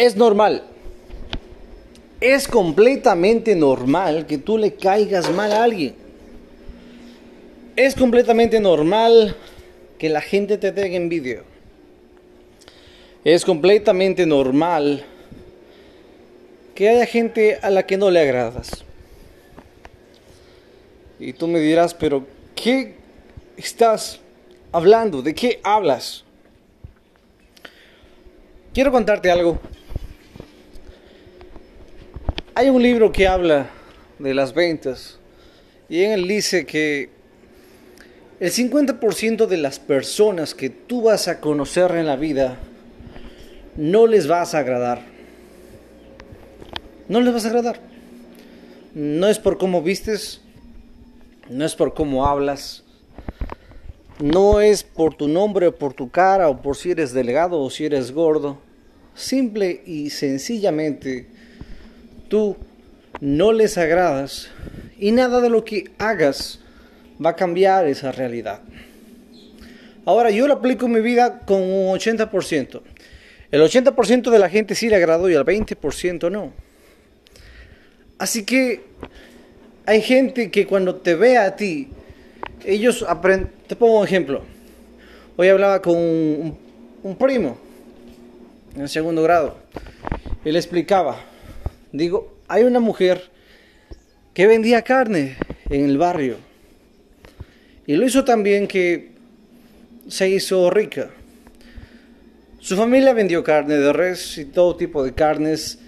Es normal. Es completamente normal que tú le caigas mal a alguien. Es completamente normal que la gente te tenga envidia. Es completamente normal que haya gente a la que no le agradas. Y tú me dirás, pero ¿qué estás hablando? ¿De qué hablas? Quiero contarte algo. Hay un libro que habla de las ventas y en él dice que el 50% de las personas que tú vas a conocer en la vida no les vas a agradar. No les vas a agradar. No es por cómo vistes, no es por cómo hablas, no es por tu nombre o por tu cara o por si eres delgado o si eres gordo. Simple y sencillamente tú no les agradas y nada de lo que hagas va a cambiar esa realidad. Ahora yo lo aplico en mi vida con un 80%. El 80% de la gente sí le agradó y el 20% no. Así que hay gente que cuando te ve a ti, ellos aprenden. Te pongo un ejemplo. Hoy hablaba con un, primo en segundo grado. Él explicaba. Digo, hay una mujer que vendía carne en el barrio. Y lo hizo también que se hizo rica. Su familia vendió carne de res y todo tipo de carnes.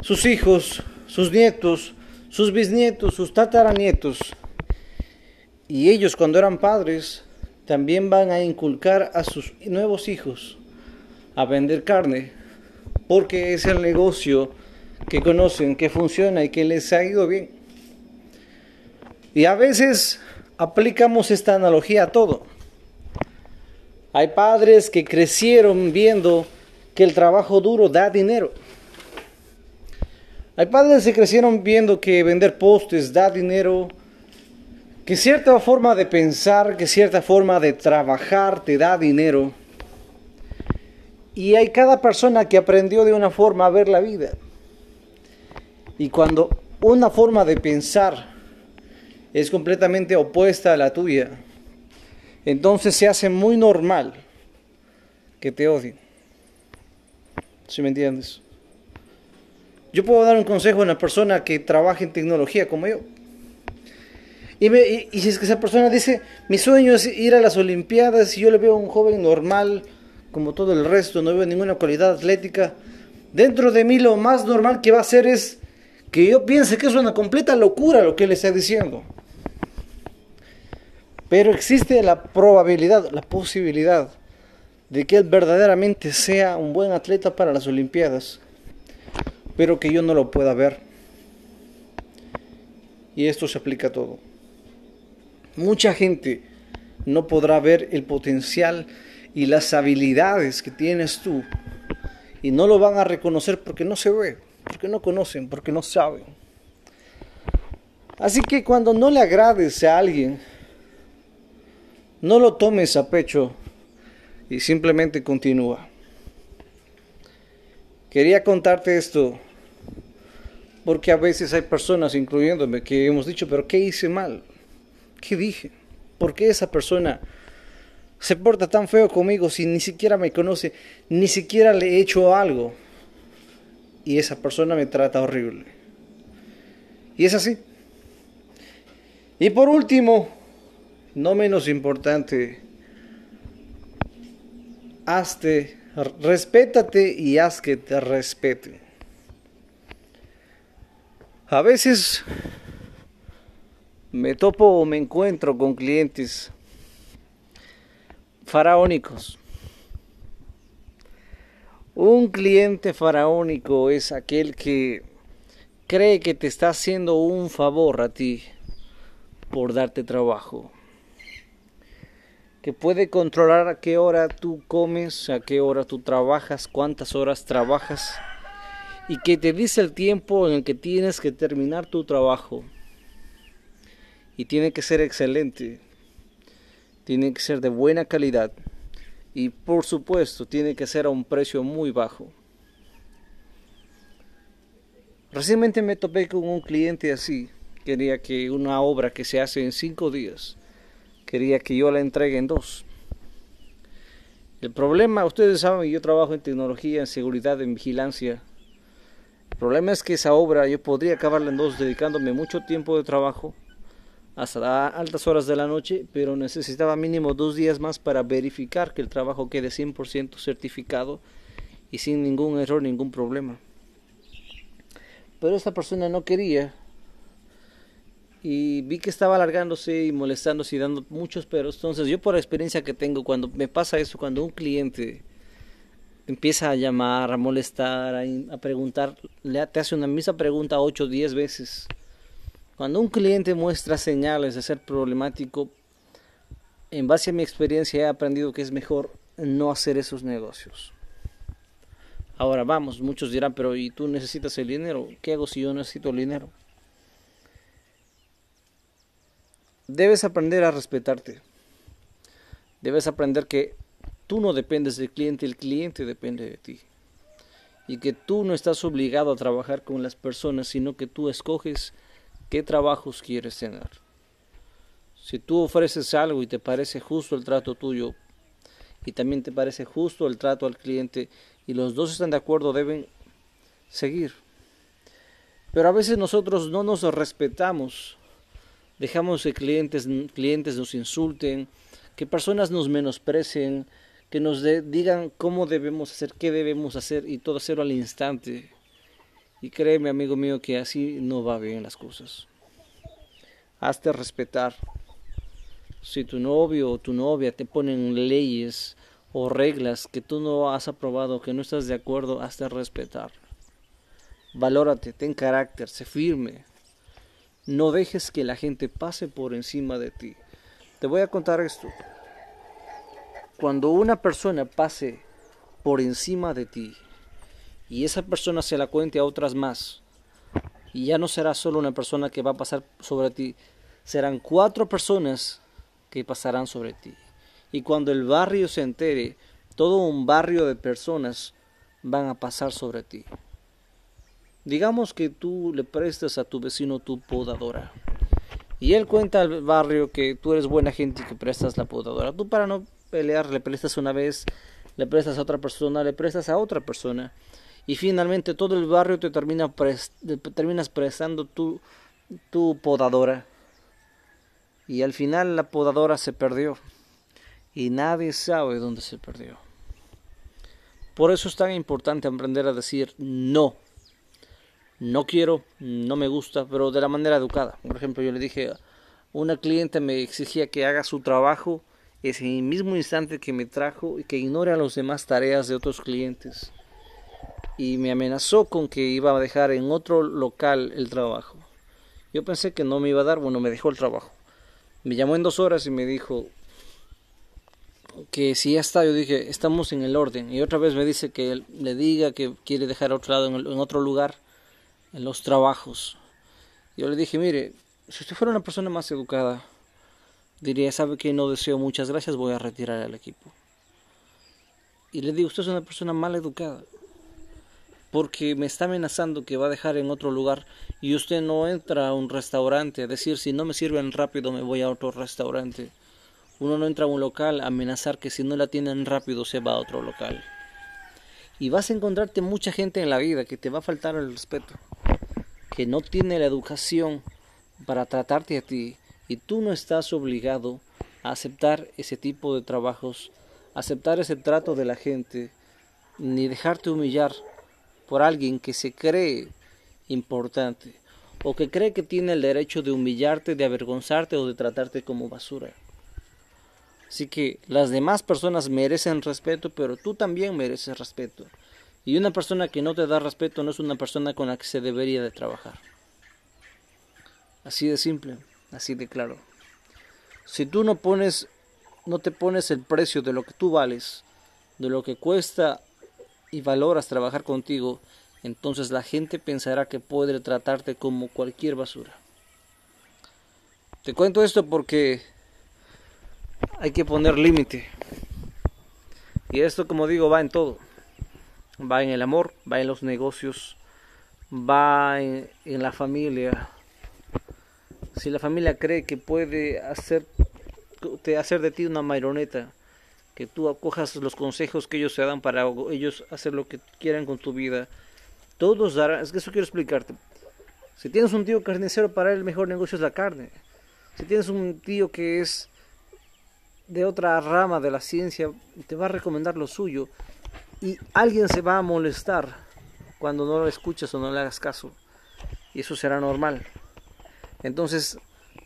Sus hijos, sus nietos, sus bisnietos, sus tataranietos. Y ellos cuando eran padres también van a inculcar a sus nuevos hijos a vender carne. Porque es el negocio que conocen, que funciona y que les ha ido bien. Y a veces aplicamos esta analogía a todo. Hay padres que crecieron viendo que el trabajo duro da dinero. Hay padres que crecieron viendo que vender postes da dinero, que cierta forma de pensar, que cierta forma de trabajar te da dinero. Y hay cada persona que aprendió de una forma a ver la vida. Y cuando una forma de pensar es completamente opuesta a la tuya, entonces se hace muy normal que te odien. ¿Sí me entiendes? Yo puedo dar un consejo a una persona que trabaja en tecnología como yo. Y, si es que esa persona dice, mi sueño es ir a las Olimpiadas y yo le veo a un joven normal, como todo el resto, no veo ninguna cualidad atlética, dentro de mí lo más normal que va a hacer es que yo piense que es una completa locura lo que él está diciendo. Pero existe la probabilidad, la posibilidad de que él verdaderamente sea un buen atleta para las Olimpiadas, pero que yo no lo pueda ver. Y esto se aplica a todo. Mucha gente no podrá ver el potencial y las habilidades que tienes tú y no lo van a reconocer porque no se ve, porque no conocen, porque no saben. Así que cuando no le agrades a alguien, no lo tomes a pecho y simplemente continúa. Quería contarte esto porque a veces hay personas, incluyéndome, que hemos dicho, pero ¿qué hice mal? ¿Qué dije? ¿Por qué esa persona se porta tan feo conmigo si ni siquiera me conoce, ni siquiera le he hecho algo? Y esa persona me trata horrible. Y es así. Y por último, no menos importante, hazte, respétate y haz que te respeten. A veces me topo o me encuentro con clientes faraónicos. Un cliente faraónico es aquel que cree que te está haciendo un favor a ti por darte trabajo que puede controlar a qué hora tú comes, a qué hora tú trabajas, cuántas horas trabajas y que te dice el tiempo en el que tienes que terminar tu trabajo. Y tiene que ser excelente, tiene que ser de buena calidad y por supuesto tiene que ser a un precio muy bajo. Recientemente me topé con un cliente así. Quería que una obra que se hace en cinco días, quería que yo la entregue en dos. El problema, ustedes saben, yo trabajo en tecnología, en seguridad, en vigilancia. El problema es que esa obra yo podría acabarla en dos dedicándome mucho tiempo de trabajo hasta altas horas de la noche, pero necesitaba mínimo dos días más para verificar que el trabajo quede 100% certificado y sin ningún error, ningún problema. Pero esta persona no quería. Y vi que estaba alargándose y molestándose y dando muchos peros. Entonces yo por la experiencia que tengo, cuando me pasa eso, cuando un cliente empieza a llamar, a molestar, a, preguntar, le, te hace una misma pregunta 8 o 10 veces. Cuando un cliente muestra señales de ser problemático, en base a mi experiencia he aprendido que es mejor no hacer esos negocios. Ahora vamos, muchos dirán, pero ¿y tú necesitas el dinero? ¿Qué hago si yo necesito el dinero? Debes aprender a respetarte. Debes aprender que tú no dependes del cliente, el cliente depende de ti. Y que tú no estás obligado a trabajar con las personas, sino que tú escoges qué trabajos quieres tener. Si tú ofreces algo y te parece justo el trato tuyo y también te parece justo el trato al cliente y los dos están de acuerdo, deben seguir. Pero a veces nosotros no nos respetamos, dejamos que clientes, clientes nos insulten, que personas nos menosprecien, que nos digan cómo debemos hacer, qué debemos hacer y todo hacerlo al instante. Y créeme, amigo mío, que así no va bien las cosas. Hazte respetar. Si tu novio o tu novia te ponen leyes o reglas que tú no has aprobado, que no estás de acuerdo, hazte respetar. Valórate, ten carácter, sé firme. No dejes que la gente pase por encima de ti. Te voy a contar esto. Cuando una persona pase por encima de ti y esa persona se la cuente a otras más, y ya no será solo una persona que va a pasar sobre ti, serán cuatro personas que pasarán sobre ti. Y cuando el barrio se entere, todo un barrio de personas van a pasar sobre ti. Digamos que tú le prestas a tu vecino tu podadora. Y él cuenta al barrio que tú eres buena gente y que prestas la podadora. Tú para no pelear le prestas una vez, le prestas a otra persona, le prestas a otra persona. Y finalmente todo el barrio te termina terminas prestando tu, tu podadora. Y al final la podadora se perdió y nadie sabe dónde se perdió. Por eso es tan importante aprender a decir no. No quiero, no me gusta, pero de la manera educada. Por ejemplo, yo le dije, una cliente me exigía que haga su trabajo ese mismo instante que me trajo y que ignore a las demás tareas de otros clientes. Y me amenazó con que iba a dejar en otro local el trabajo. Yo pensé que no me iba a dar, bueno, me dejó el trabajo. Me llamó en dos horas y me dijo, que si ya está, yo dije, estamos en el orden. Y otra vez me dice que le diga que quiere dejar a otro lado, en, otro lugar, en los trabajos. Yo le dije, mire, si usted fuera una persona más educada, diría, sabe que no deseo muchas gracias, voy a retirar al equipo. Y le digo, usted es una persona mal educada, porque me está amenazando que va a dejar en otro lugar y usted no entra a un restaurante. A decir, si no me sirven rápido me voy a otro restaurante. Uno no entra a un local a amenazar que si no la tienen rápido se va a otro local. Y vas a encontrarte mucha gente en la vida que te va a faltar el respeto, que no tiene la educación para tratarte a ti. Y tú no estás obligado a aceptar ese tipo de trabajos, aceptar ese trato de la gente, ni dejarte humillar por alguien que se cree importante o que cree que tiene el derecho de humillarte, de avergonzarte o de tratarte como basura. Así que las demás personas merecen respeto, pero tú también mereces respeto. Y una persona que no te da respeto no es una persona con la que se debería de trabajar. Así de simple, así de claro. Si tú no pones no te pones el precio de lo que tú vales, de lo que cuesta y valoras trabajar contigo, entonces la gente pensará que puede tratarte como cualquier basura. Te cuento esto porque hay que poner límite. Y esto, como digo, va en todo. Va en el amor, va en los negocios, va en, la familia. Si la familia cree que puede hacer, hacer de ti una marioneta, que tú acojas los consejos que ellos te dan para ellos hacer lo que quieran con tu vida, todos darán, es que eso quiero explicarte. Si tienes un tío carnicero, para él el mejor negocio es la carne. Si tienes un tío que es de otra rama de la ciencia, te va a recomendar lo suyo. Y alguien se va a molestar cuando no lo escuchas o no le hagas caso. Y eso será normal. Entonces,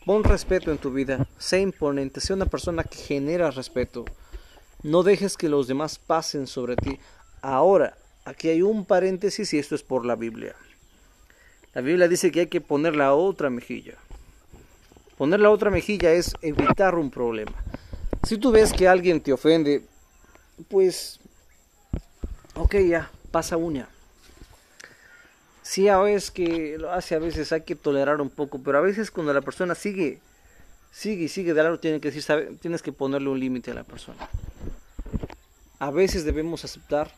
pon respeto en tu vida. Sé imponente. Sé una persona que genera respeto. No dejes que los demás pasen sobre ti. Ahora, aquí hay un paréntesis y esto es por la Biblia. La Biblia dice que hay que poner la otra mejilla. Poner la otra mejilla es evitar un problema. Si tú ves que alguien te ofende, pues, ok, ya, pasa una. Sí, a veces que lo hace, a veces hay que tolerar un poco, pero a veces cuando la persona sigue, sigue y sigue de decir, tienes que ponerle un límite a la persona. A veces debemos aceptar,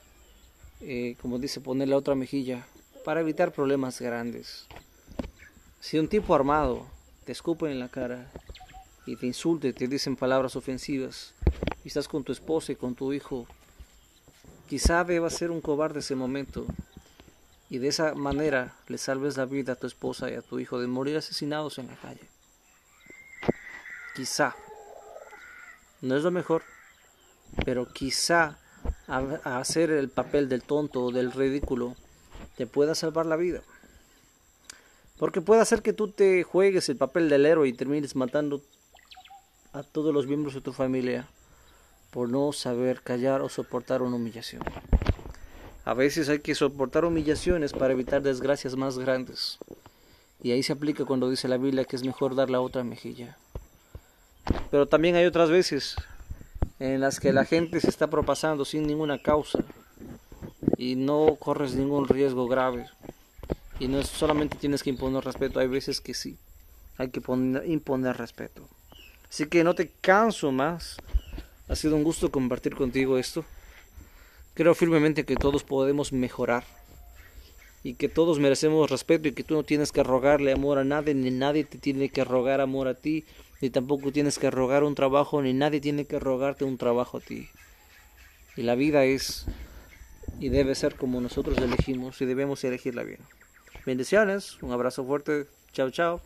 eh, como dice, poner la otra mejilla para evitar problemas grandes. Si un tipo armado te escupe en la cara y te insulte, te dicen palabras ofensivas, y estás con tu esposa y con tu hijo, quizá deba ser un cobarde ese momento, y de esa manera le salves la vida a tu esposa y a tu hijo de morir asesinados en la calle. Quizá. No es lo mejor, pero quizá hacer el papel del tonto o del ridículo te pueda salvar la vida. Porque puede hacer que tú te juegues el papel del héroe y termines matando a todos los miembros de tu familia por no saber callar o soportar una humillación. A veces hay que soportar humillaciones para evitar desgracias más grandes. Y ahí se aplica cuando dice la Biblia que es mejor dar la otra mejilla. Pero también hay otras veces en las que la gente se está propasando sin ninguna causa y no corres ningún riesgo grave. Y no solamente tienes que imponer respeto, hay veces que sí, hay que imponer respeto. Así que no te canso más. Ha sido un gusto compartir contigo esto. Creo firmemente que todos podemos mejorar y que todos merecemos respeto y que tú no tienes que rogarle amor a nadie, ni nadie te tiene que rogar amor a ti, ni tampoco tienes que rogar un trabajo, ni nadie tiene que rogarte un trabajo a ti. Y la vida es y debe ser como nosotros elegimos y debemos elegirla bien. Bendiciones, un abrazo fuerte, chao chao.